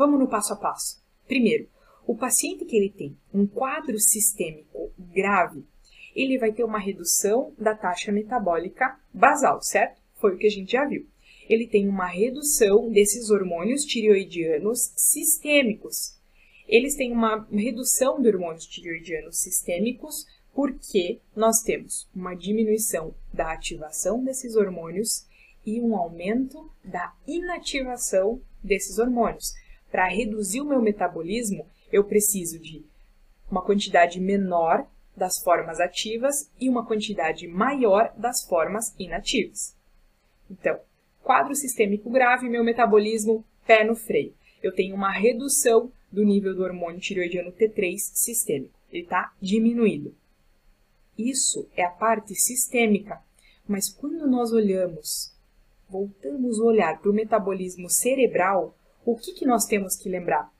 Vamos no passo a passo. Primeiro, o paciente que ele tem um quadro sistêmico grave, ele vai ter uma redução da taxa metabólica basal, certo? Foi o que a gente já viu. Ele tem uma redução desses hormônios tireoidianos sistêmicos. Eles têm uma redução de hormônios tireoidianos sistêmicos porque nós temos uma diminuição da ativação desses hormônios e um aumento da inativação desses hormônios. Para reduzir o meu metabolismo, eu preciso de uma quantidade menor das formas ativas e uma quantidade maior das formas inativas. Então, quadro sistêmico grave, meu metabolismo pé no freio. Eu tenho uma redução do nível do hormônio tireoidiano T3 sistêmico. Ele está diminuído. Isso é a parte sistêmica. Mas quando nós olhamos, voltamos o olhar para o metabolismo cerebral, o que, que nós temos que lembrar?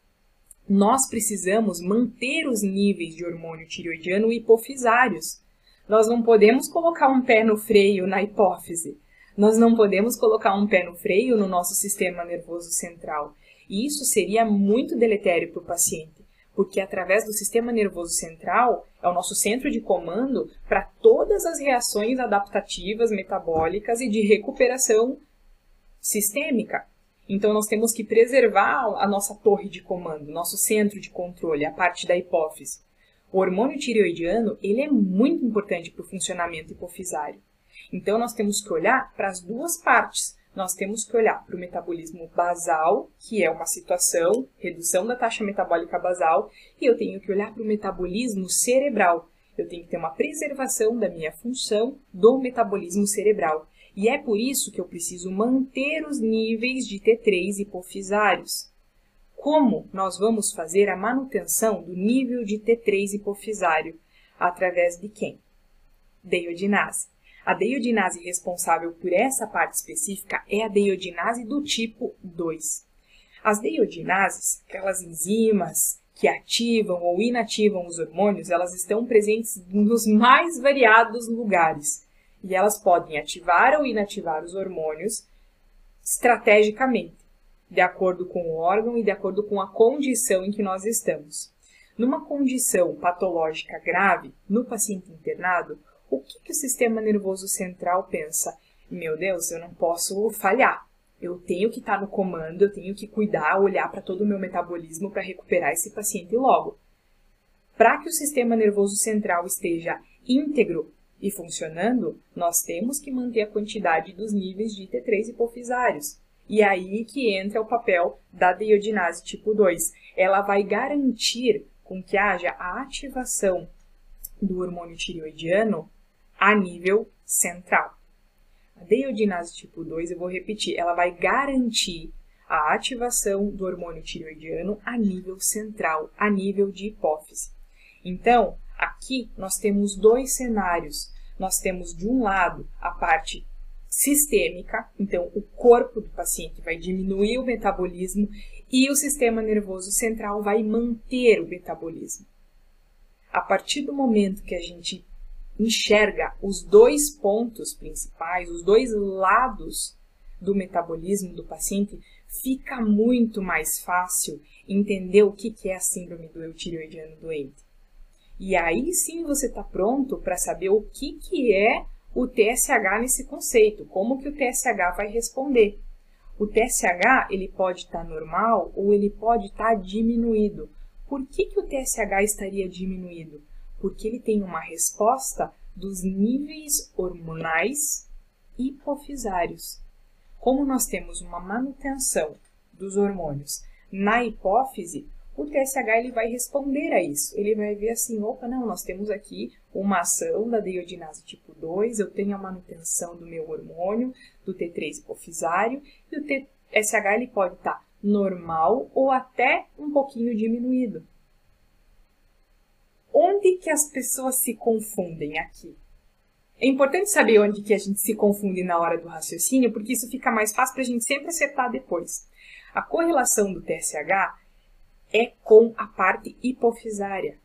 Nós precisamos manter os níveis de hormônio tireoidiano hipofisários. Nós não podemos colocar um pé no freio na hipófise. Nós não podemos colocar um pé no freio no nosso sistema nervoso central. E isso seria muito deletério para o paciente, porque através do sistema nervoso central é o nosso centro de comando para todas as reações adaptativas, metabólicas e de recuperação sistêmica. Então, nós temos que preservar a nossa torre de comando, nosso centro de controle, a parte da hipófise. O hormônio tireoidiano ele é muito importante para o funcionamento hipofisário. Então, nós temos que olhar para as duas partes. Nós temos que olhar para o metabolismo basal, que é uma situação, redução da taxa metabólica basal, e eu tenho que olhar para o metabolismo cerebral. Eu tenho que ter uma preservação da minha função do metabolismo cerebral. E é por isso que eu preciso manter os níveis de T3 hipofisários. Como nós vamos fazer a manutenção do nível de T3 hipofisário? Através de quem? Deiodinase. A deiodinase responsável por essa parte específica é a deiodinase do tipo 2. As deiodinases, aquelas enzimas que ativam ou inativam os hormônios, elas estão presentes nos mais variados lugares e elas podem ativar ou inativar os hormônios estrategicamente, de acordo com o órgão e de acordo com a condição em que nós estamos. Numa condição patológica grave, no paciente internado, o que, que o sistema nervoso central pensa? Meu Deus, eu não posso falhar. Eu tenho que estar no comando, eu tenho que cuidar, olhar para todo o meu metabolismo para recuperar esse paciente logo. Para que o sistema nervoso central esteja íntegro e funcionando, nós temos que manter a quantidade dos níveis de T3 hipofisários. E aí que entra o papel da deiodinase tipo 2. Ela vai garantir com que haja a ativação do hormônio tireoidiano a nível central. A deiodinase tipo 2, eu vou repetir, ela vai garantir a ativação do hormônio tireoidiano a nível central, a nível de hipófise. Então, Aqui nós temos dois cenários. Nós temos de um lado a parte sistêmica, então o corpo do paciente vai diminuir o metabolismo e o sistema nervoso central vai manter o metabolismo. A partir do momento que a gente enxerga os dois pontos principais, os dois lados do metabolismo do paciente, fica muito mais fácil entender o que é a síndrome do eutireoidiano doente. E aí sim você está pronto para saber o que, que é o TSH nesse conceito, como que o TSH vai responder. O TSH ele pode estar tá normal ou ele pode estar tá diminuído. Por que, que o TSH estaria diminuído? Porque ele tem uma resposta dos níveis hormonais hipofisários. Como nós temos uma manutenção dos hormônios na hipófise, o TSH ele vai responder a isso. Ele vai ver assim, opa, não, nós temos aqui uma ação da deiodinase tipo 2, eu tenho a manutenção do meu hormônio, do T3 hipofisário, e o TSH ele pode estar tá normal ou até um pouquinho diminuído. Onde que as pessoas se confundem aqui? É importante saber onde que a gente se confunde na hora do raciocínio, porque isso fica mais fácil para a gente sempre acertar depois. A correlação do TSH é com a parte hipofisária.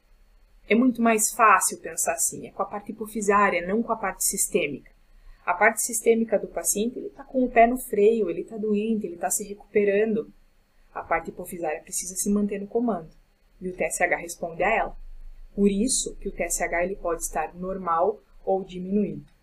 É muito mais fácil pensar assim, é com a parte hipofisária, não com a parte sistêmica. A parte sistêmica do paciente, ele está com o pé no freio, ele está doente, ele está se recuperando. A parte hipofisária precisa se manter no comando. E o TSH responde a ela. Por isso que o TSH ele pode estar normal ou diminuído.